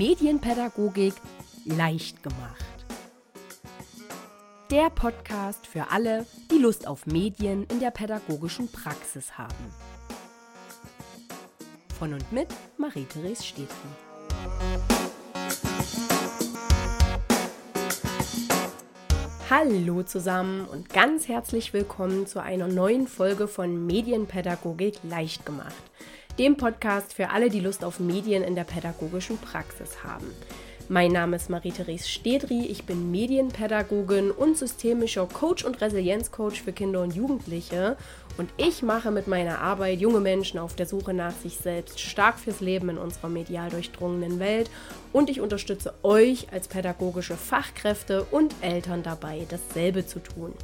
Medienpädagogik leicht gemacht. Der Podcast für alle, die Lust auf Medien in der pädagogischen Praxis haben. Von und mit Marie-Therese Stedtli. Hallo zusammen und ganz herzlich willkommen zu einer neuen Folge von Medienpädagogik leicht gemacht dem Podcast für alle, die Lust auf Medien in der pädagogischen Praxis haben. Mein Name ist Marie-Therese Stedri, ich bin Medienpädagogin und systemischer Coach und Resilienzcoach für Kinder und Jugendliche und ich mache mit meiner Arbeit junge Menschen auf der Suche nach sich selbst stark fürs Leben in unserer medial durchdrungenen Welt und ich unterstütze euch als pädagogische Fachkräfte und Eltern dabei, dasselbe zu tun.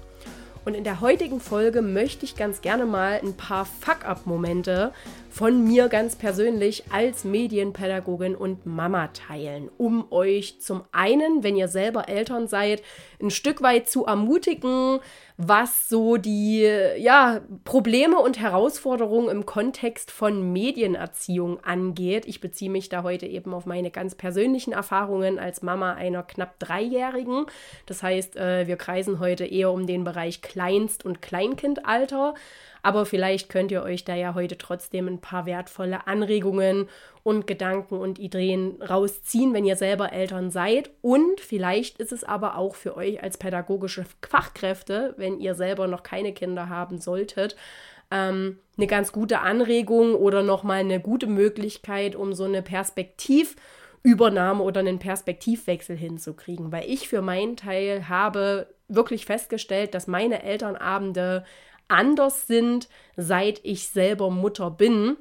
Und in der heutigen Folge möchte ich ganz gerne mal ein paar Fuck-up-Momente von mir ganz persönlich als Medienpädagogin und Mama teilen, um euch zum einen, wenn ihr selber Eltern seid, ein Stück weit zu ermutigen, was so die ja, Probleme und Herausforderungen im Kontext von Medienerziehung angeht. Ich beziehe mich da heute eben auf meine ganz persönlichen Erfahrungen als Mama einer knapp Dreijährigen. Das heißt, äh, wir kreisen heute eher um den Bereich Kleinst- und Kleinkindalter. Aber vielleicht könnt ihr euch da ja heute trotzdem ein paar wertvolle Anregungen und Gedanken und Ideen rausziehen, wenn ihr selber Eltern seid. Und vielleicht ist es aber auch für euch als pädagogische Fachkräfte, wenn ihr selber noch keine Kinder haben solltet, ähm, eine ganz gute Anregung oder nochmal eine gute Möglichkeit, um so eine Perspektivübernahme oder einen Perspektivwechsel hinzukriegen. Weil ich für meinen Teil habe wirklich festgestellt, dass meine Elternabende anders sind, seit ich selber Mutter bin.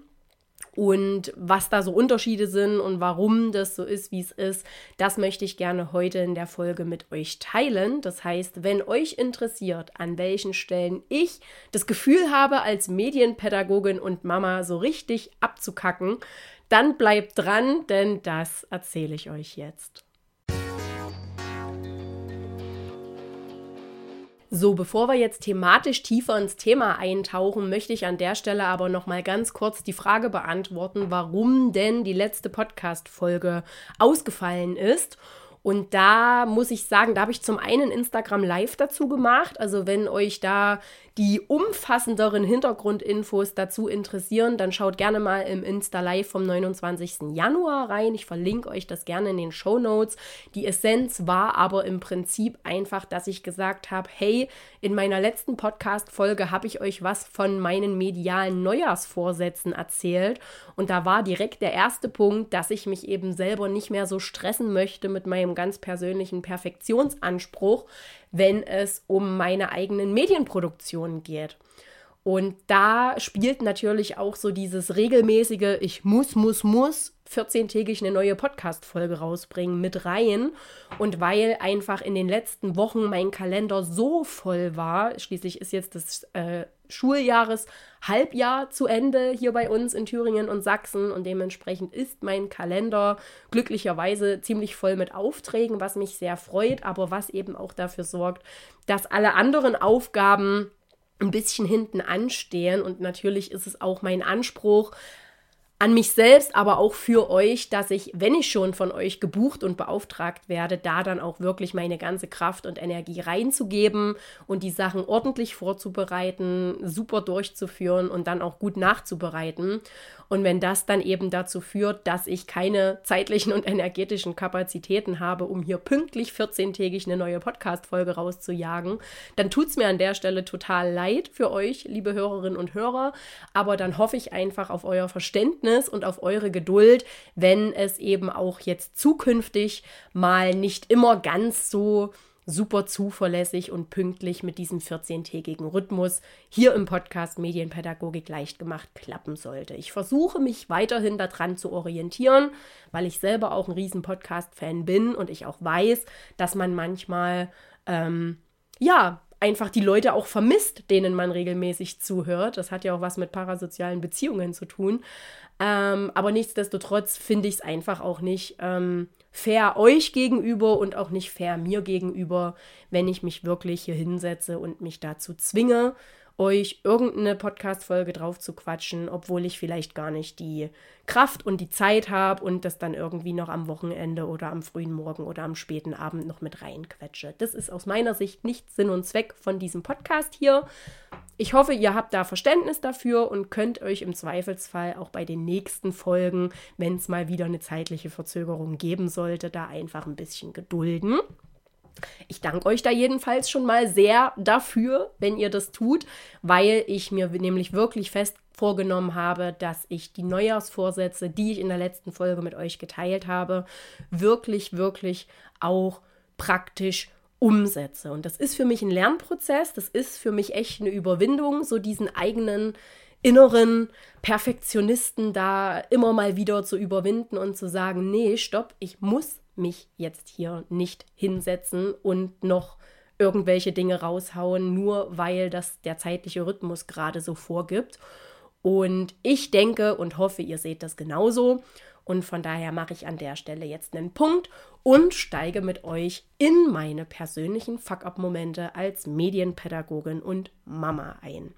Und was da so Unterschiede sind und warum das so ist, wie es ist, das möchte ich gerne heute in der Folge mit euch teilen. Das heißt, wenn euch interessiert, an welchen Stellen ich das Gefühl habe, als Medienpädagogin und Mama so richtig abzukacken, dann bleibt dran, denn das erzähle ich euch jetzt. So, bevor wir jetzt thematisch tiefer ins Thema eintauchen, möchte ich an der Stelle aber noch mal ganz kurz die Frage beantworten, warum denn die letzte Podcast Folge ausgefallen ist. Und da muss ich sagen, da habe ich zum einen Instagram Live dazu gemacht. Also wenn euch da die umfassenderen Hintergrundinfos dazu interessieren, dann schaut gerne mal im Insta Live vom 29. Januar rein. Ich verlinke euch das gerne in den Show Notes. Die Essenz war aber im Prinzip einfach, dass ich gesagt habe, hey, in meiner letzten Podcast-Folge habe ich euch was von meinen medialen Neujahrsvorsätzen erzählt. Und da war direkt der erste Punkt, dass ich mich eben selber nicht mehr so stressen möchte mit meinem ganz persönlichen Perfektionsanspruch, wenn es um meine eigenen Medienproduktionen geht. Und da spielt natürlich auch so dieses regelmäßige, ich muss, muss, muss 14-tägig eine neue Podcast-Folge rausbringen mit rein. Und weil einfach in den letzten Wochen mein Kalender so voll war, schließlich ist jetzt das äh, Schuljahres Halbjahr zu Ende hier bei uns in Thüringen und Sachsen. Und dementsprechend ist mein Kalender glücklicherweise ziemlich voll mit Aufträgen, was mich sehr freut, aber was eben auch dafür sorgt, dass alle anderen Aufgaben ein bisschen hinten anstehen. Und natürlich ist es auch mein Anspruch, an mich selbst, aber auch für euch, dass ich, wenn ich schon von euch gebucht und beauftragt werde, da dann auch wirklich meine ganze Kraft und Energie reinzugeben und die Sachen ordentlich vorzubereiten, super durchzuführen und dann auch gut nachzubereiten. Und wenn das dann eben dazu führt, dass ich keine zeitlichen und energetischen Kapazitäten habe, um hier pünktlich 14-tägig eine neue Podcast-Folge rauszujagen, dann tut es mir an der Stelle total leid für euch, liebe Hörerinnen und Hörer. Aber dann hoffe ich einfach auf euer Verständnis und auf eure Geduld, wenn es eben auch jetzt zukünftig mal nicht immer ganz so super zuverlässig und pünktlich mit diesem 14-tägigen Rhythmus hier im Podcast Medienpädagogik leicht gemacht klappen sollte. Ich versuche mich weiterhin daran zu orientieren, weil ich selber auch ein riesen Podcast-Fan bin und ich auch weiß, dass man manchmal ähm, ja einfach die Leute auch vermisst, denen man regelmäßig zuhört. Das hat ja auch was mit parasozialen Beziehungen zu tun. Ähm, aber nichtsdestotrotz finde ich es einfach auch nicht ähm, fair euch gegenüber und auch nicht fair mir gegenüber, wenn ich mich wirklich hier hinsetze und mich dazu zwinge, euch irgendeine Podcast-Folge drauf zu quatschen, obwohl ich vielleicht gar nicht die Kraft und die Zeit habe und das dann irgendwie noch am Wochenende oder am frühen Morgen oder am späten Abend noch mit reinquetsche. Das ist aus meiner Sicht nicht Sinn und Zweck von diesem Podcast hier. Ich hoffe, ihr habt da Verständnis dafür und könnt euch im Zweifelsfall auch bei den nächsten Folgen, wenn es mal wieder eine zeitliche Verzögerung geben sollte, da einfach ein bisschen gedulden. Ich danke euch da jedenfalls schon mal sehr dafür, wenn ihr das tut, weil ich mir nämlich wirklich fest vorgenommen habe, dass ich die Neujahrsvorsätze, die ich in der letzten Folge mit euch geteilt habe, wirklich, wirklich auch praktisch umsetze. Und das ist für mich ein Lernprozess, das ist für mich echt eine Überwindung, so diesen eigenen inneren Perfektionisten da immer mal wieder zu überwinden und zu sagen, nee, stopp, ich muss mich jetzt hier nicht hinsetzen und noch irgendwelche Dinge raushauen, nur weil das der zeitliche Rhythmus gerade so vorgibt. Und ich denke und hoffe, ihr seht das genauso. Und von daher mache ich an der Stelle jetzt einen Punkt und steige mit euch in meine persönlichen Fuck-up-Momente als Medienpädagogin und Mama ein.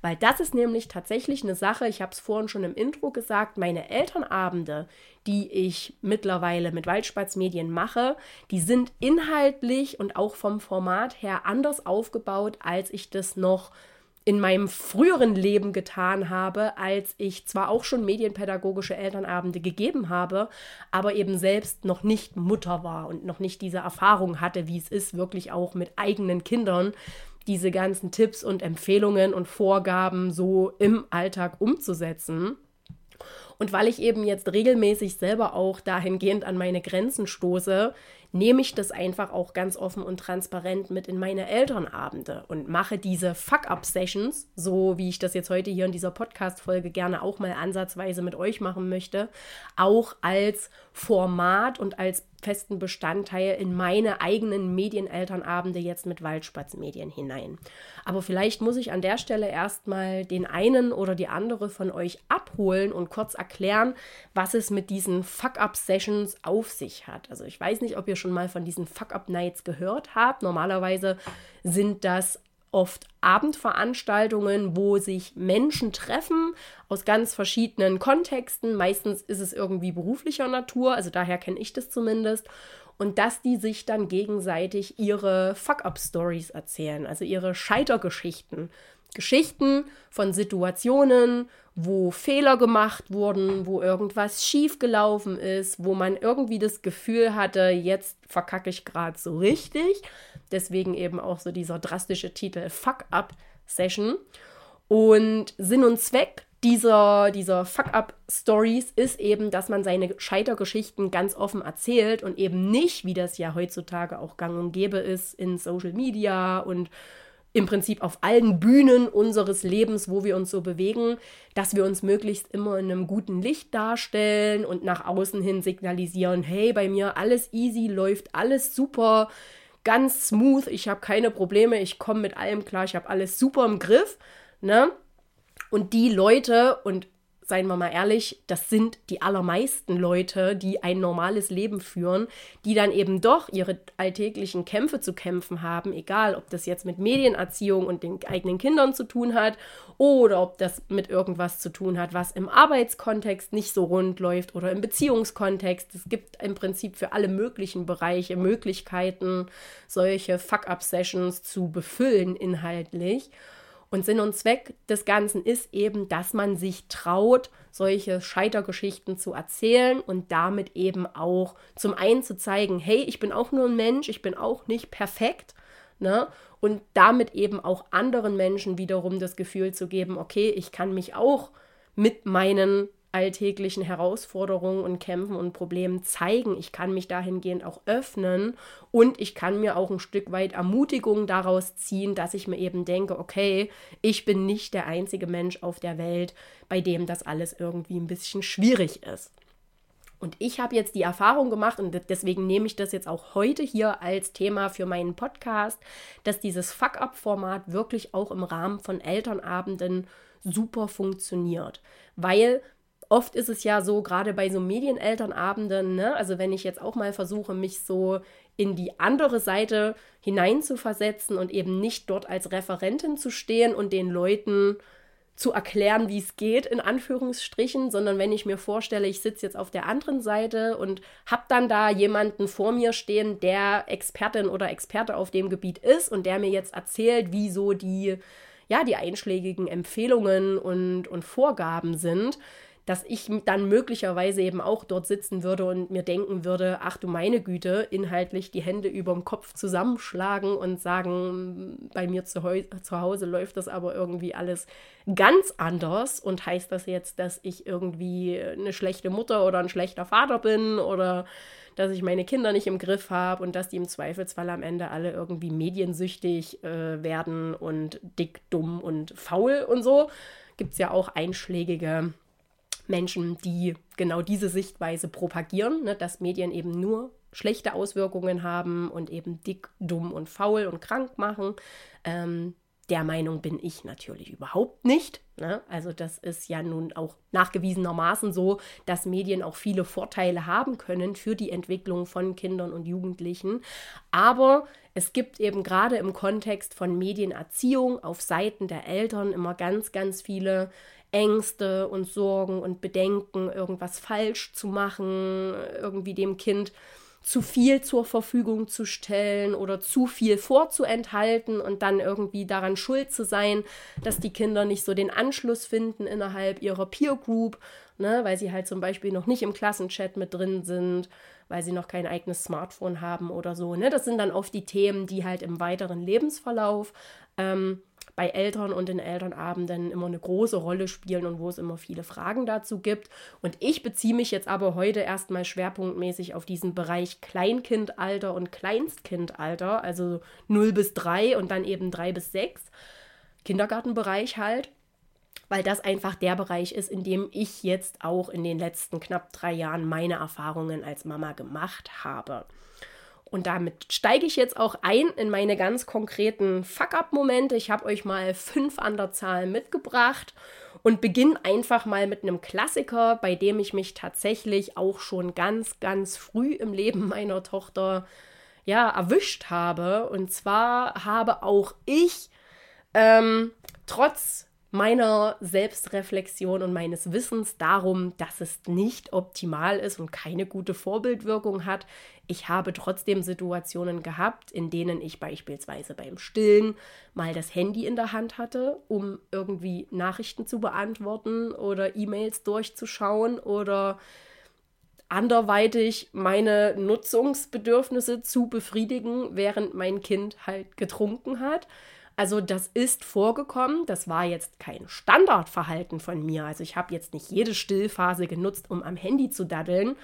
Weil das ist nämlich tatsächlich eine Sache, ich habe es vorhin schon im Intro gesagt, meine Elternabende, die ich mittlerweile mit Waldspatz Medien mache, die sind inhaltlich und auch vom Format her anders aufgebaut, als ich das noch in meinem früheren Leben getan habe, als ich zwar auch schon medienpädagogische Elternabende gegeben habe, aber eben selbst noch nicht Mutter war und noch nicht diese Erfahrung hatte, wie es ist, wirklich auch mit eigenen Kindern diese ganzen Tipps und Empfehlungen und Vorgaben so im Alltag umzusetzen. Und weil ich eben jetzt regelmäßig selber auch dahingehend an meine Grenzen stoße, nehme ich das einfach auch ganz offen und transparent mit in meine Elternabende und mache diese Fuck-up-Sessions, so wie ich das jetzt heute hier in dieser Podcast-Folge gerne auch mal ansatzweise mit euch machen möchte, auch als Format und als festen Bestandteil in meine eigenen Medienelternabende jetzt mit Waldspatz-Medien hinein. Aber vielleicht muss ich an der Stelle erstmal den einen oder die andere von euch abholen und kurz erklären, was es mit diesen Fuck-Up-Sessions auf sich hat. Also ich weiß nicht, ob ihr schon mal von diesen Fuck-Up-Nights gehört habt. Normalerweise sind das oft Abendveranstaltungen, wo sich Menschen treffen aus ganz verschiedenen Kontexten. Meistens ist es irgendwie beruflicher Natur, also daher kenne ich das zumindest. Und dass die sich dann gegenseitig ihre Fuck-up-Stories erzählen, also ihre Scheitergeschichten. Geschichten von Situationen, wo Fehler gemacht wurden, wo irgendwas schiefgelaufen ist, wo man irgendwie das Gefühl hatte, jetzt verkacke ich gerade so richtig. Deswegen eben auch so dieser drastische Titel Fuck Up Session. Und Sinn und Zweck dieser, dieser Fuck-up-Stories ist eben, dass man seine Scheitergeschichten ganz offen erzählt und eben nicht, wie das ja heutzutage auch gang und gäbe ist, in Social Media und im Prinzip auf allen Bühnen unseres Lebens, wo wir uns so bewegen, dass wir uns möglichst immer in einem guten Licht darstellen und nach außen hin signalisieren, hey, bei mir alles easy, läuft alles super, ganz smooth, ich habe keine Probleme, ich komme mit allem klar, ich habe alles super im Griff, ne? Und die Leute, und seien wir mal ehrlich, das sind die allermeisten Leute, die ein normales Leben führen, die dann eben doch ihre alltäglichen Kämpfe zu kämpfen haben, egal ob das jetzt mit Medienerziehung und den eigenen Kindern zu tun hat oder ob das mit irgendwas zu tun hat, was im Arbeitskontext nicht so rund läuft oder im Beziehungskontext. Es gibt im Prinzip für alle möglichen Bereiche Möglichkeiten, solche Fuck-up-Sessions zu befüllen inhaltlich. Und Sinn und Zweck des Ganzen ist eben, dass man sich traut, solche Scheitergeschichten zu erzählen und damit eben auch zum einen zu zeigen, hey, ich bin auch nur ein Mensch, ich bin auch nicht perfekt, ne? Und damit eben auch anderen Menschen wiederum das Gefühl zu geben, okay, ich kann mich auch mit meinen alltäglichen Herausforderungen und Kämpfen und Problemen zeigen. Ich kann mich dahingehend auch öffnen und ich kann mir auch ein Stück weit Ermutigung daraus ziehen, dass ich mir eben denke, okay, ich bin nicht der einzige Mensch auf der Welt, bei dem das alles irgendwie ein bisschen schwierig ist. Und ich habe jetzt die Erfahrung gemacht und deswegen nehme ich das jetzt auch heute hier als Thema für meinen Podcast, dass dieses Fuck-up-Format wirklich auch im Rahmen von Elternabenden super funktioniert, weil oft ist es ja so, gerade bei so Medienelternabenden, ne? also wenn ich jetzt auch mal versuche, mich so in die andere Seite hineinzuversetzen und eben nicht dort als Referentin zu stehen und den Leuten zu erklären, wie es geht, in Anführungsstrichen, sondern wenn ich mir vorstelle, ich sitze jetzt auf der anderen Seite und habe dann da jemanden vor mir stehen, der Expertin oder Experte auf dem Gebiet ist und der mir jetzt erzählt, wie so die, ja, die einschlägigen Empfehlungen und, und Vorgaben sind, dass ich dann möglicherweise eben auch dort sitzen würde und mir denken würde, ach du meine Güte, inhaltlich die Hände über dem Kopf zusammenschlagen und sagen, bei mir zu, zu Hause läuft das aber irgendwie alles ganz anders und heißt das jetzt, dass ich irgendwie eine schlechte Mutter oder ein schlechter Vater bin oder dass ich meine Kinder nicht im Griff habe und dass die im Zweifelsfall am Ende alle irgendwie mediensüchtig äh, werden und dick, dumm und faul und so. Gibt es ja auch einschlägige Menschen, die genau diese Sichtweise propagieren, ne, dass Medien eben nur schlechte Auswirkungen haben und eben dick, dumm und faul und krank machen. Ähm, der Meinung bin ich natürlich überhaupt nicht. Ne? Also das ist ja nun auch nachgewiesenermaßen so, dass Medien auch viele Vorteile haben können für die Entwicklung von Kindern und Jugendlichen. Aber es gibt eben gerade im Kontext von Medienerziehung auf Seiten der Eltern immer ganz, ganz viele Ängste und Sorgen und Bedenken, irgendwas falsch zu machen, irgendwie dem Kind zu viel zur Verfügung zu stellen oder zu viel vorzuenthalten und dann irgendwie daran schuld zu sein, dass die Kinder nicht so den Anschluss finden innerhalb ihrer Peer Group, ne, weil sie halt zum Beispiel noch nicht im Klassenchat mit drin sind, weil sie noch kein eigenes Smartphone haben oder so. Ne? Das sind dann oft die Themen, die halt im weiteren Lebensverlauf ähm, bei Eltern und in Elternabenden immer eine große Rolle spielen und wo es immer viele Fragen dazu gibt. Und ich beziehe mich jetzt aber heute erstmal schwerpunktmäßig auf diesen Bereich Kleinkindalter und Kleinstkindalter, also 0 bis 3 und dann eben 3 bis 6. Kindergartenbereich halt weil das einfach der Bereich ist, in dem ich jetzt auch in den letzten knapp drei Jahren meine Erfahrungen als Mama gemacht habe. Und damit steige ich jetzt auch ein in meine ganz konkreten Fuck-up-Momente. Ich habe euch mal fünf an der Zahl mitgebracht und beginne einfach mal mit einem Klassiker, bei dem ich mich tatsächlich auch schon ganz, ganz früh im Leben meiner Tochter ja erwischt habe. Und zwar habe auch ich ähm, trotz meiner Selbstreflexion und meines Wissens darum, dass es nicht optimal ist und keine gute Vorbildwirkung hat. Ich habe trotzdem Situationen gehabt, in denen ich beispielsweise beim Stillen mal das Handy in der Hand hatte, um irgendwie Nachrichten zu beantworten oder E-Mails durchzuschauen oder anderweitig meine Nutzungsbedürfnisse zu befriedigen, während mein Kind halt getrunken hat. Also das ist vorgekommen, das war jetzt kein Standardverhalten von mir. Also ich habe jetzt nicht jede Stillphase genutzt, um am Handy zu daddeln,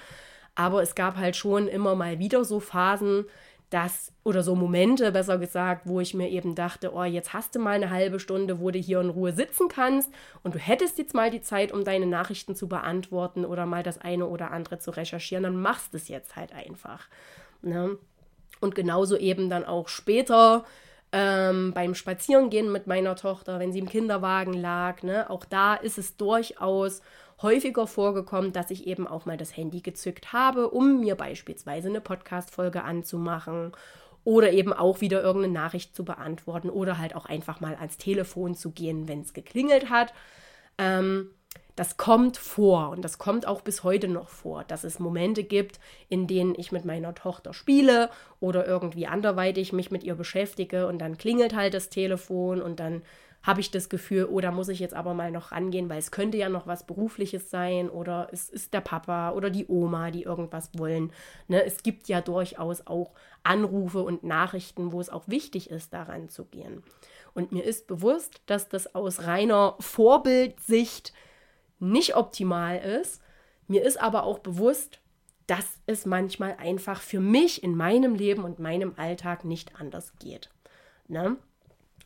aber es gab halt schon immer mal wieder so Phasen, dass, oder so Momente, besser gesagt, wo ich mir eben dachte, oh, jetzt hast du mal eine halbe Stunde, wo du hier in Ruhe sitzen kannst und du hättest jetzt mal die Zeit, um deine Nachrichten zu beantworten oder mal das eine oder andere zu recherchieren, dann machst du es jetzt halt einfach. Ne? Und genauso eben dann auch später, ähm, beim Spazierengehen mit meiner Tochter, wenn sie im Kinderwagen lag. Ne? Auch da ist es durchaus häufiger vorgekommen, dass ich eben auch mal das Handy gezückt habe, um mir beispielsweise eine Podcast-Folge anzumachen oder eben auch wieder irgendeine Nachricht zu beantworten oder halt auch einfach mal ans Telefon zu gehen, wenn es geklingelt hat. Ähm, das kommt vor und das kommt auch bis heute noch vor, dass es Momente gibt, in denen ich mit meiner Tochter spiele oder irgendwie anderweitig mich mit ihr beschäftige und dann klingelt halt das Telefon und dann habe ich das Gefühl, oh, da muss ich jetzt aber mal noch rangehen, weil es könnte ja noch was Berufliches sein oder es ist der Papa oder die Oma, die irgendwas wollen. Ne? Es gibt ja durchaus auch Anrufe und Nachrichten, wo es auch wichtig ist, daran zu gehen. Und mir ist bewusst, dass das aus reiner Vorbildsicht nicht optimal ist. Mir ist aber auch bewusst, dass es manchmal einfach für mich in meinem Leben und meinem Alltag nicht anders geht. Ne?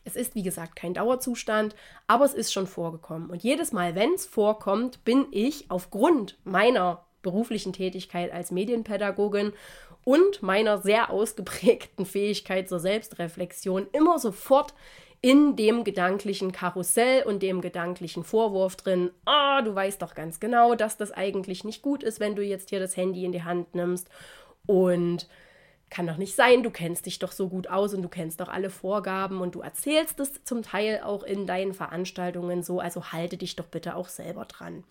Es ist, wie gesagt, kein Dauerzustand, aber es ist schon vorgekommen. Und jedes Mal, wenn es vorkommt, bin ich aufgrund meiner beruflichen Tätigkeit als Medienpädagogin und meiner sehr ausgeprägten Fähigkeit zur Selbstreflexion immer sofort in dem gedanklichen Karussell und dem gedanklichen Vorwurf drin, ah, oh, du weißt doch ganz genau, dass das eigentlich nicht gut ist, wenn du jetzt hier das Handy in die Hand nimmst und kann doch nicht sein, du kennst dich doch so gut aus und du kennst doch alle Vorgaben und du erzählst es zum Teil auch in deinen Veranstaltungen so, also halte dich doch bitte auch selber dran.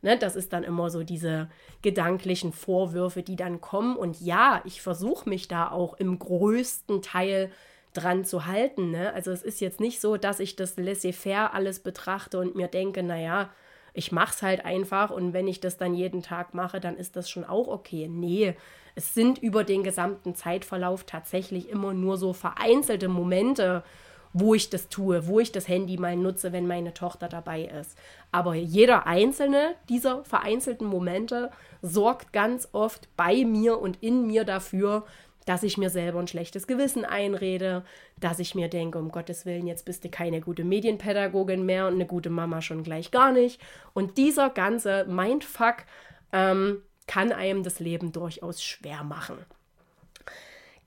Ne, das ist dann immer so diese gedanklichen Vorwürfe, die dann kommen. Und ja, ich versuche mich da auch im größten Teil dran zu halten. Ne? Also es ist jetzt nicht so, dass ich das laissez-faire alles betrachte und mir denke, naja, ich mache es halt einfach und wenn ich das dann jeden Tag mache, dann ist das schon auch okay. Nee, es sind über den gesamten Zeitverlauf tatsächlich immer nur so vereinzelte Momente, wo ich das tue, wo ich das Handy mal nutze, wenn meine Tochter dabei ist. Aber jeder einzelne dieser vereinzelten Momente sorgt ganz oft bei mir und in mir dafür, dass ich mir selber ein schlechtes Gewissen einrede, dass ich mir denke, um Gottes Willen, jetzt bist du keine gute Medienpädagogin mehr und eine gute Mama schon gleich gar nicht. Und dieser ganze Mindfuck ähm, kann einem das Leben durchaus schwer machen.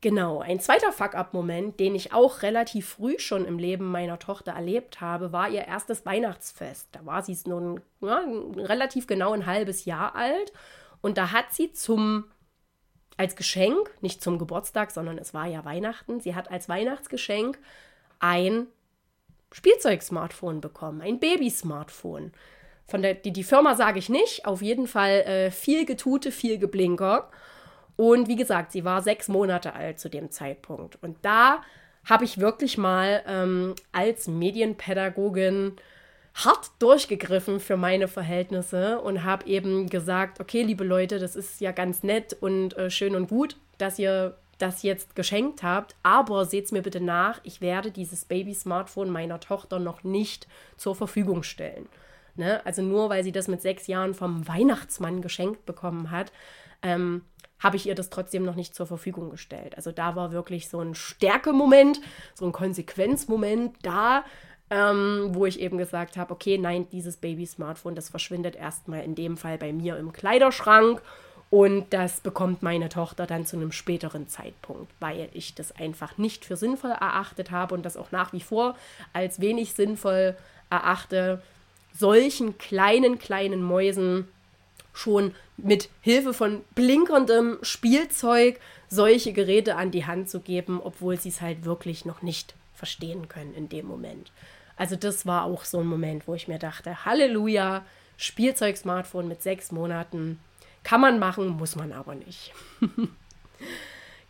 Genau, ein zweiter Fuck-up-Moment, den ich auch relativ früh schon im Leben meiner Tochter erlebt habe, war ihr erstes Weihnachtsfest. Da war sie nun ja, relativ genau ein halbes Jahr alt und da hat sie zum als Geschenk, nicht zum Geburtstag, sondern es war ja Weihnachten, sie hat als Weihnachtsgeschenk ein Spielzeug-Smartphone bekommen, ein Baby-Smartphone. Von der die, die Firma sage ich nicht, auf jeden Fall äh, viel Getute, viel Geblinker. Und wie gesagt, sie war sechs Monate alt zu dem Zeitpunkt. Und da habe ich wirklich mal ähm, als Medienpädagogin hart durchgegriffen für meine Verhältnisse und habe eben gesagt, okay, liebe Leute, das ist ja ganz nett und äh, schön und gut, dass ihr das jetzt geschenkt habt, aber seht es mir bitte nach, ich werde dieses Baby-Smartphone meiner Tochter noch nicht zur Verfügung stellen. Ne? Also nur weil sie das mit sechs Jahren vom Weihnachtsmann geschenkt bekommen hat, ähm, habe ich ihr das trotzdem noch nicht zur Verfügung gestellt. Also da war wirklich so ein Stärkemoment, so ein Konsequenzmoment da, ähm, wo ich eben gesagt habe, okay, nein, dieses Baby-Smartphone, das verschwindet erstmal in dem Fall bei mir im Kleiderschrank und das bekommt meine Tochter dann zu einem späteren Zeitpunkt, weil ich das einfach nicht für sinnvoll erachtet habe und das auch nach wie vor als wenig sinnvoll erachte, solchen kleinen, kleinen Mäusen schon mit Hilfe von blinkerndem Spielzeug solche Geräte an die Hand zu geben, obwohl sie es halt wirklich noch nicht verstehen können in dem Moment. Also das war auch so ein Moment, wo ich mir dachte, Halleluja, Spielzeug-Smartphone mit sechs Monaten. Kann man machen, muss man aber nicht.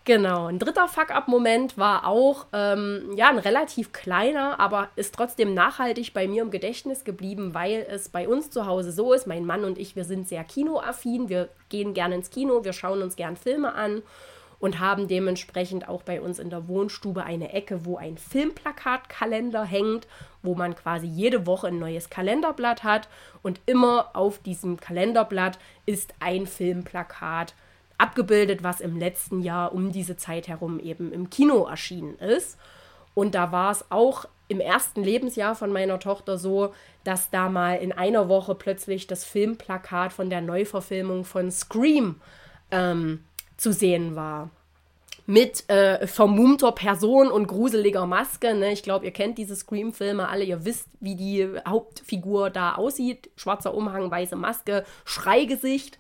Genau, ein dritter Fuck-up-Moment war auch, ähm, ja, ein relativ kleiner, aber ist trotzdem nachhaltig bei mir im Gedächtnis geblieben, weil es bei uns zu Hause so ist, mein Mann und ich, wir sind sehr kinoaffin, wir gehen gerne ins Kino, wir schauen uns gern Filme an und haben dementsprechend auch bei uns in der Wohnstube eine Ecke, wo ein Filmplakatkalender hängt, wo man quasi jede Woche ein neues Kalenderblatt hat und immer auf diesem Kalenderblatt ist ein Filmplakat abgebildet, was im letzten Jahr um diese Zeit herum eben im Kino erschienen ist. Und da war es auch im ersten Lebensjahr von meiner Tochter so, dass da mal in einer Woche plötzlich das Filmplakat von der Neuverfilmung von Scream ähm, zu sehen war. Mit äh, vermummter Person und gruseliger Maske. Ne? Ich glaube, ihr kennt diese Scream-Filme alle. Ihr wisst, wie die Hauptfigur da aussieht. Schwarzer Umhang, weiße Maske, Schreigesicht.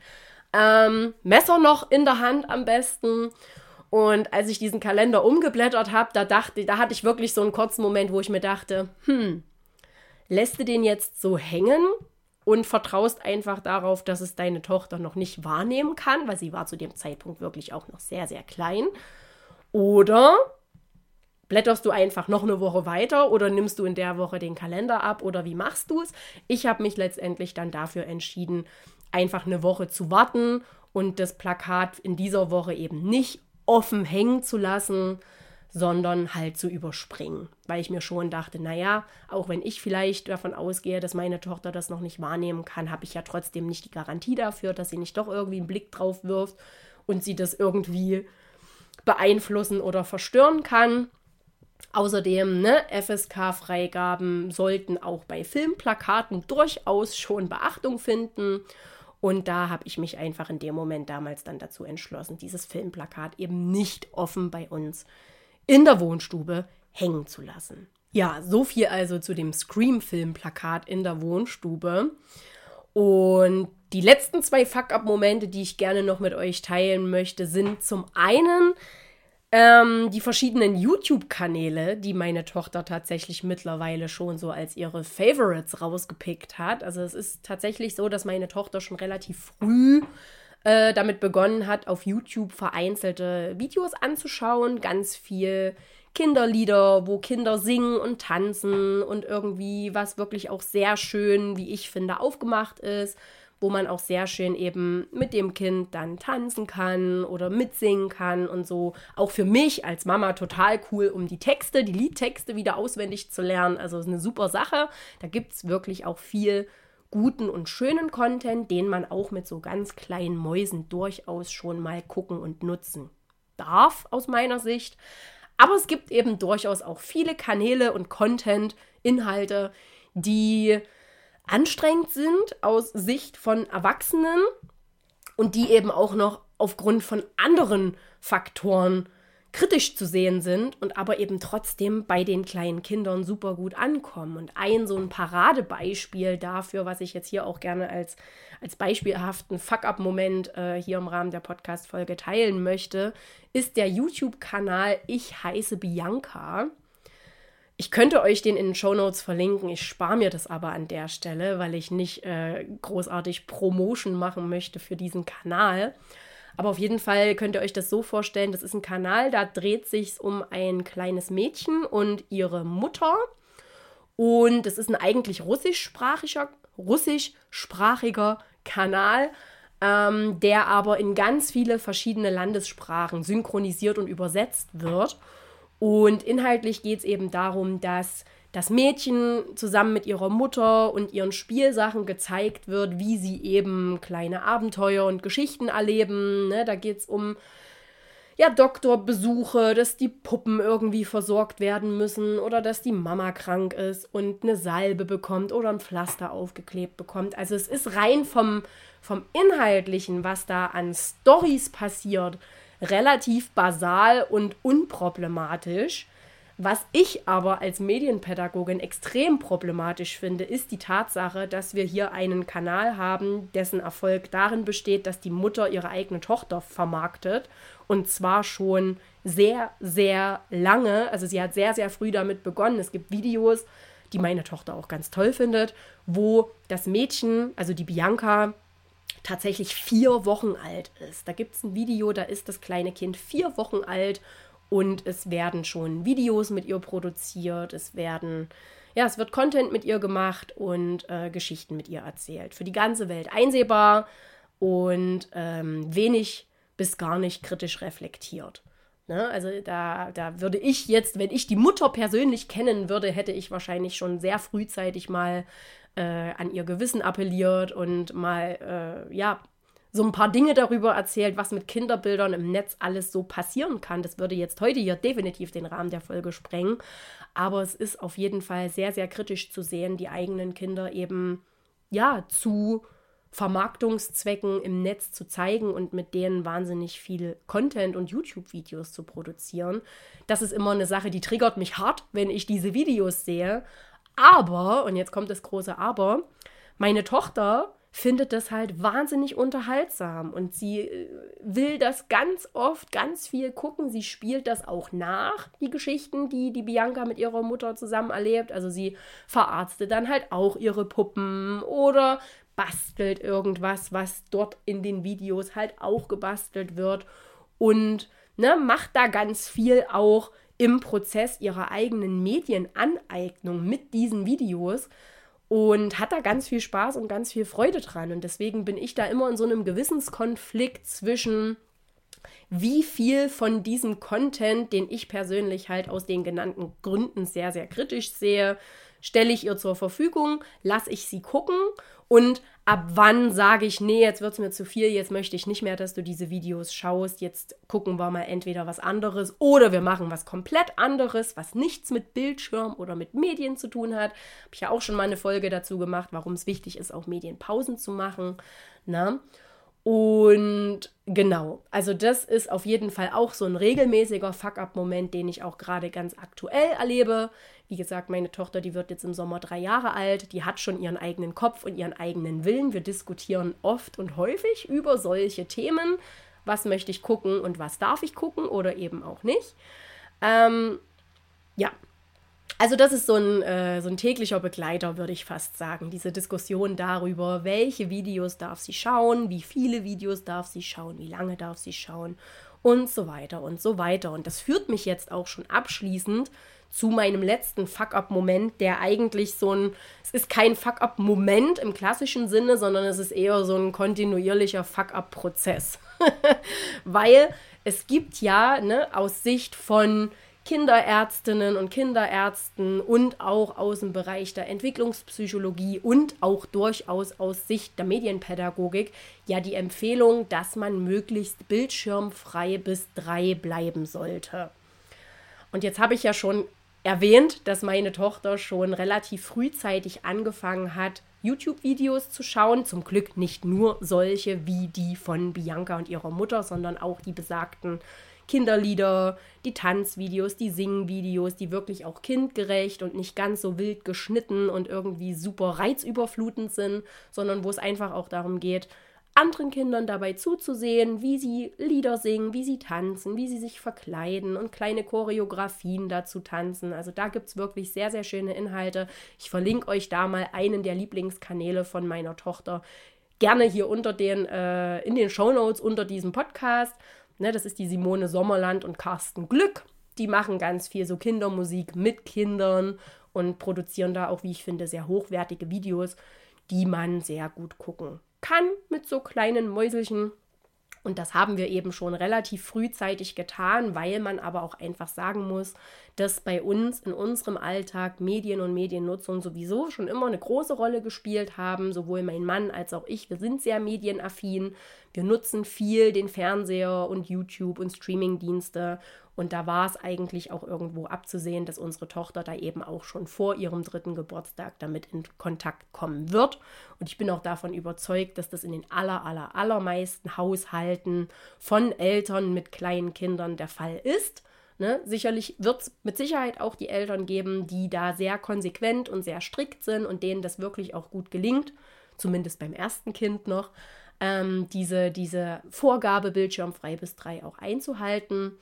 Ähm, Messer noch in der Hand am besten. Und als ich diesen Kalender umgeblättert habe, da dachte, da hatte ich wirklich so einen kurzen Moment, wo ich mir dachte, hm, lässt du den jetzt so hängen und vertraust einfach darauf, dass es deine Tochter noch nicht wahrnehmen kann, weil sie war zu dem Zeitpunkt wirklich auch noch sehr, sehr klein. Oder blätterst du einfach noch eine Woche weiter oder nimmst du in der Woche den Kalender ab oder wie machst du es? Ich habe mich letztendlich dann dafür entschieden, einfach eine Woche zu warten und das Plakat in dieser Woche eben nicht offen hängen zu lassen, sondern halt zu überspringen, weil ich mir schon dachte, naja, auch wenn ich vielleicht davon ausgehe, dass meine Tochter das noch nicht wahrnehmen kann, habe ich ja trotzdem nicht die Garantie dafür, dass sie nicht doch irgendwie einen Blick drauf wirft und sie das irgendwie beeinflussen oder verstören kann. Außerdem, ne, FSK-Freigaben sollten auch bei Filmplakaten durchaus schon Beachtung finden. Und da habe ich mich einfach in dem Moment damals dann dazu entschlossen, dieses Filmplakat eben nicht offen bei uns in der Wohnstube hängen zu lassen. Ja, so viel also zu dem Scream-Film-Plakat in der Wohnstube. Und die letzten zwei Fuck-Up-Momente, die ich gerne noch mit euch teilen möchte, sind zum einen ähm, die verschiedenen YouTube-Kanäle, die meine Tochter tatsächlich mittlerweile schon so als ihre Favorites rausgepickt hat. Also es ist tatsächlich so, dass meine Tochter schon relativ früh äh, damit begonnen hat, auf YouTube vereinzelte Videos anzuschauen, ganz viel Kinderlieder, wo Kinder singen und tanzen und irgendwie was wirklich auch sehr schön, wie ich finde, aufgemacht ist wo man auch sehr schön eben mit dem Kind dann tanzen kann oder mitsingen kann und so. Auch für mich als Mama total cool, um die Texte, die Liedtexte wieder auswendig zu lernen. Also ist eine super Sache. Da gibt es wirklich auch viel guten und schönen Content, den man auch mit so ganz kleinen Mäusen durchaus schon mal gucken und nutzen darf, aus meiner Sicht. Aber es gibt eben durchaus auch viele Kanäle und Content, Inhalte, die anstrengend sind aus Sicht von Erwachsenen und die eben auch noch aufgrund von anderen Faktoren kritisch zu sehen sind und aber eben trotzdem bei den kleinen Kindern super gut ankommen. Und ein so ein Paradebeispiel dafür, was ich jetzt hier auch gerne als, als beispielhaften Fuck-up-Moment äh, hier im Rahmen der Podcast-Folge teilen möchte, ist der YouTube-Kanal Ich heiße Bianca. Ich könnte euch den in den Show Notes verlinken. Ich spare mir das aber an der Stelle, weil ich nicht äh, großartig Promotion machen möchte für diesen Kanal. Aber auf jeden Fall könnt ihr euch das so vorstellen: Das ist ein Kanal, da dreht sich um ein kleines Mädchen und ihre Mutter. Und es ist ein eigentlich russischsprachiger, russischsprachiger Kanal, ähm, der aber in ganz viele verschiedene Landessprachen synchronisiert und übersetzt wird. Und inhaltlich geht es eben darum, dass das Mädchen zusammen mit ihrer Mutter und ihren Spielsachen gezeigt wird, wie sie eben kleine Abenteuer und Geschichten erleben. Ne? Da geht es um ja, Doktorbesuche, dass die Puppen irgendwie versorgt werden müssen oder dass die Mama krank ist und eine Salbe bekommt oder ein Pflaster aufgeklebt bekommt. Also es ist rein vom, vom Inhaltlichen, was da an Stories passiert, relativ basal und unproblematisch. Was ich aber als Medienpädagogin extrem problematisch finde, ist die Tatsache, dass wir hier einen Kanal haben, dessen Erfolg darin besteht, dass die Mutter ihre eigene Tochter vermarktet. Und zwar schon sehr, sehr lange. Also sie hat sehr, sehr früh damit begonnen. Es gibt Videos, die meine Tochter auch ganz toll findet, wo das Mädchen, also die Bianca, tatsächlich vier Wochen alt ist. Da gibt es ein Video, da ist das kleine Kind vier Wochen alt und es werden schon Videos mit ihr produziert, es werden, ja, es wird Content mit ihr gemacht und äh, Geschichten mit ihr erzählt. Für die ganze Welt einsehbar und ähm, wenig bis gar nicht kritisch reflektiert. Ne? Also da, da würde ich jetzt, wenn ich die Mutter persönlich kennen würde, hätte ich wahrscheinlich schon sehr frühzeitig mal äh, an ihr Gewissen appelliert und mal, äh, ja, so ein paar Dinge darüber erzählt, was mit Kinderbildern im Netz alles so passieren kann. Das würde jetzt heute hier definitiv den Rahmen der Folge sprengen. Aber es ist auf jeden Fall sehr, sehr kritisch zu sehen, die eigenen Kinder eben, ja, zu Vermarktungszwecken im Netz zu zeigen und mit denen wahnsinnig viel Content und YouTube-Videos zu produzieren. Das ist immer eine Sache, die triggert mich hart, wenn ich diese Videos sehe. Aber, und jetzt kommt das große Aber, meine Tochter findet das halt wahnsinnig unterhaltsam und sie äh, will das ganz oft, ganz viel gucken. Sie spielt das auch nach, die Geschichten, die die Bianca mit ihrer Mutter zusammen erlebt. Also sie verarztet dann halt auch ihre Puppen oder bastelt irgendwas, was dort in den Videos halt auch gebastelt wird und ne, macht da ganz viel auch im Prozess ihrer eigenen Medienaneignung mit diesen Videos und hat da ganz viel Spaß und ganz viel Freude dran. Und deswegen bin ich da immer in so einem Gewissenskonflikt zwischen, wie viel von diesem Content, den ich persönlich halt aus den genannten Gründen sehr, sehr kritisch sehe, stelle ich ihr zur Verfügung, lasse ich sie gucken und ab wann sage ich, nee, jetzt wird es mir zu viel, jetzt möchte ich nicht mehr, dass du diese Videos schaust, jetzt gucken wir mal entweder was anderes oder wir machen was komplett anderes, was nichts mit Bildschirm oder mit Medien zu tun hat. Habe ich ja auch schon mal eine Folge dazu gemacht, warum es wichtig ist, auch Medienpausen zu machen. Na? Und genau, also das ist auf jeden Fall auch so ein regelmäßiger Fuck-up-Moment, den ich auch gerade ganz aktuell erlebe. Wie gesagt, meine Tochter, die wird jetzt im Sommer drei Jahre alt, die hat schon ihren eigenen Kopf und ihren eigenen Willen. Wir diskutieren oft und häufig über solche Themen. Was möchte ich gucken und was darf ich gucken oder eben auch nicht. Ähm, ja, also das ist so ein, äh, so ein täglicher Begleiter, würde ich fast sagen. Diese Diskussion darüber, welche Videos darf sie schauen, wie viele Videos darf sie schauen, wie lange darf sie schauen und so weiter und so weiter. Und das führt mich jetzt auch schon abschließend zu meinem letzten Fuck-up-Moment, der eigentlich so ein, es ist kein Fuck-up-Moment im klassischen Sinne, sondern es ist eher so ein kontinuierlicher Fuck-up-Prozess. Weil es gibt ja ne, aus Sicht von Kinderärztinnen und Kinderärzten und auch aus dem Bereich der Entwicklungspsychologie und auch durchaus aus Sicht der Medienpädagogik ja die Empfehlung, dass man möglichst bildschirmfrei bis drei bleiben sollte. Und jetzt habe ich ja schon erwähnt, dass meine Tochter schon relativ frühzeitig angefangen hat, YouTube-Videos zu schauen. Zum Glück nicht nur solche wie die von Bianca und ihrer Mutter, sondern auch die besagten Kinderlieder, die Tanzvideos, die Singvideos, die wirklich auch kindgerecht und nicht ganz so wild geschnitten und irgendwie super reizüberflutend sind, sondern wo es einfach auch darum geht, anderen Kindern dabei zuzusehen, wie sie Lieder singen, wie sie tanzen, wie sie sich verkleiden und kleine Choreografien dazu tanzen. Also da gibt es wirklich sehr, sehr schöne Inhalte. Ich verlinke euch da mal einen der Lieblingskanäle von meiner Tochter. Gerne hier unter den, äh, in den Show Notes unter diesem Podcast. Ne, das ist die Simone Sommerland und Carsten Glück. Die machen ganz viel so Kindermusik mit Kindern und produzieren da auch, wie ich finde, sehr hochwertige Videos, die man sehr gut gucken kann mit so kleinen Mäuselchen. Und das haben wir eben schon relativ frühzeitig getan, weil man aber auch einfach sagen muss, dass bei uns in unserem Alltag Medien und Mediennutzung sowieso schon immer eine große Rolle gespielt haben. Sowohl mein Mann als auch ich, wir sind sehr medienaffin. Wir nutzen viel den Fernseher und YouTube und Streamingdienste und da war es eigentlich auch irgendwo abzusehen, dass unsere Tochter da eben auch schon vor ihrem dritten Geburtstag damit in Kontakt kommen wird. Und ich bin auch davon überzeugt, dass das in den aller, aller, allermeisten Haushalten von Eltern mit kleinen Kindern der Fall ist. Ne? Sicherlich wird es mit Sicherheit auch die Eltern geben, die da sehr konsequent und sehr strikt sind und denen das wirklich auch gut gelingt, zumindest beim ersten Kind noch, ähm, diese, diese Vorgabe bildschirmfrei bis drei auch einzuhalten.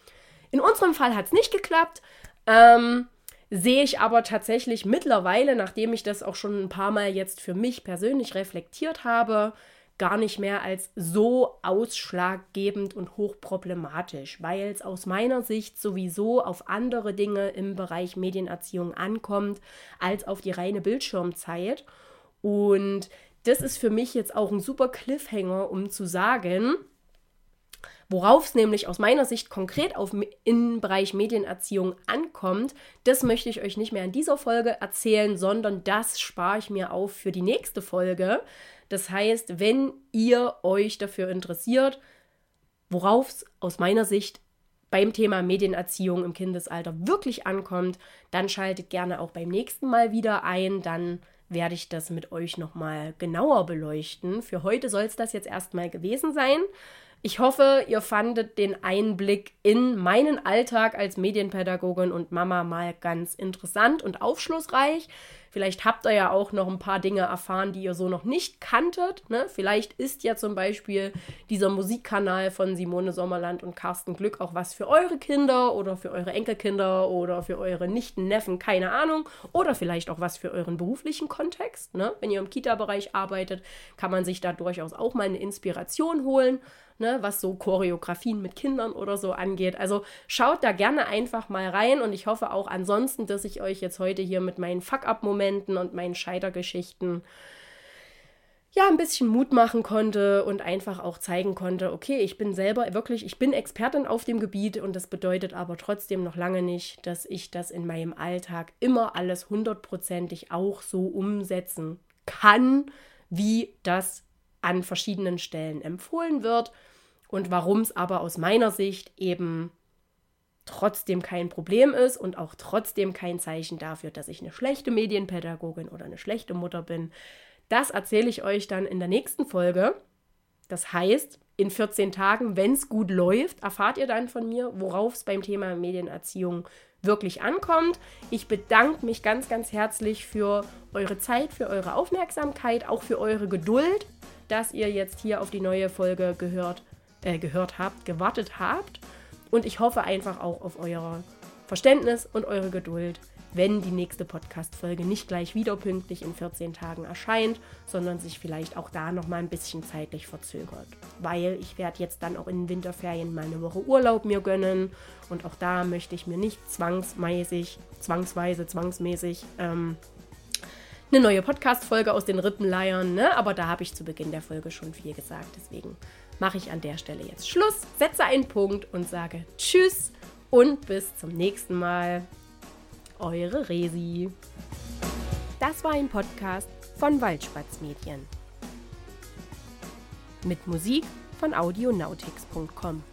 In unserem Fall hat es nicht geklappt. Ähm, sehe ich aber tatsächlich mittlerweile, nachdem ich das auch schon ein paar Mal jetzt für mich persönlich reflektiert habe, gar nicht mehr als so ausschlaggebend und hochproblematisch, weil es aus meiner Sicht sowieso auf andere Dinge im Bereich Medienerziehung ankommt als auf die reine Bildschirmzeit. Und das ist für mich jetzt auch ein super Cliffhanger, um zu sagen, Worauf es nämlich aus meiner Sicht konkret auf, im Bereich Medienerziehung ankommt, das möchte ich euch nicht mehr in dieser Folge erzählen, sondern das spare ich mir auf für die nächste Folge. Das heißt, wenn ihr euch dafür interessiert, worauf es aus meiner Sicht beim Thema Medienerziehung im Kindesalter wirklich ankommt, dann schaltet gerne auch beim nächsten Mal wieder ein. Dann werde ich das mit euch nochmal genauer beleuchten. Für heute soll es das jetzt erstmal gewesen sein. Ich hoffe, ihr fandet den Einblick in meinen Alltag als Medienpädagogin und Mama mal ganz interessant und aufschlussreich. Vielleicht habt ihr ja auch noch ein paar Dinge erfahren, die ihr so noch nicht kanntet. Ne? Vielleicht ist ja zum Beispiel dieser Musikkanal von Simone Sommerland und Carsten Glück auch was für eure Kinder oder für eure Enkelkinder oder für eure Nichten, Neffen, keine Ahnung. Oder vielleicht auch was für euren beruflichen Kontext. Ne? Wenn ihr im Kita-Bereich arbeitet, kann man sich da durchaus auch mal eine Inspiration holen ne, was so Choreografien mit Kindern oder so angeht. Also schaut da gerne einfach mal rein und ich hoffe auch ansonsten, dass ich euch jetzt heute hier mit meinen Fuck-up-Momenten und meinen Scheitergeschichten ja, ein bisschen Mut machen konnte und einfach auch zeigen konnte, okay, ich bin selber wirklich, ich bin Expertin auf dem Gebiet und das bedeutet aber trotzdem noch lange nicht, dass ich das in meinem Alltag immer alles hundertprozentig auch so umsetzen kann, wie das an verschiedenen Stellen empfohlen wird und warum es aber aus meiner Sicht eben trotzdem kein Problem ist und auch trotzdem kein Zeichen dafür, dass ich eine schlechte Medienpädagogin oder eine schlechte Mutter bin. Das erzähle ich euch dann in der nächsten Folge. Das heißt, in 14 Tagen, wenn es gut läuft, erfahrt ihr dann von mir, worauf es beim Thema Medienerziehung wirklich ankommt. Ich bedanke mich ganz, ganz herzlich für eure Zeit, für eure Aufmerksamkeit, auch für eure Geduld, dass ihr jetzt hier auf die neue Folge gehört, äh, gehört habt, gewartet habt. Und ich hoffe einfach auch auf euer Verständnis und eure Geduld wenn die nächste Podcast-Folge nicht gleich wieder pünktlich in 14 Tagen erscheint, sondern sich vielleicht auch da noch mal ein bisschen zeitlich verzögert. Weil ich werde jetzt dann auch in den Winterferien mal eine Woche Urlaub mir gönnen und auch da möchte ich mir nicht zwangsmäßig, zwangsweise, zwangsmäßig ähm, eine neue Podcast-Folge aus den Rippen leiern, ne? aber da habe ich zu Beginn der Folge schon viel gesagt. Deswegen mache ich an der Stelle jetzt Schluss, setze einen Punkt und sage Tschüss und bis zum nächsten Mal. Eure Resi. Das war ein Podcast von Waldspatz Medien. Mit Musik von audionautics.com.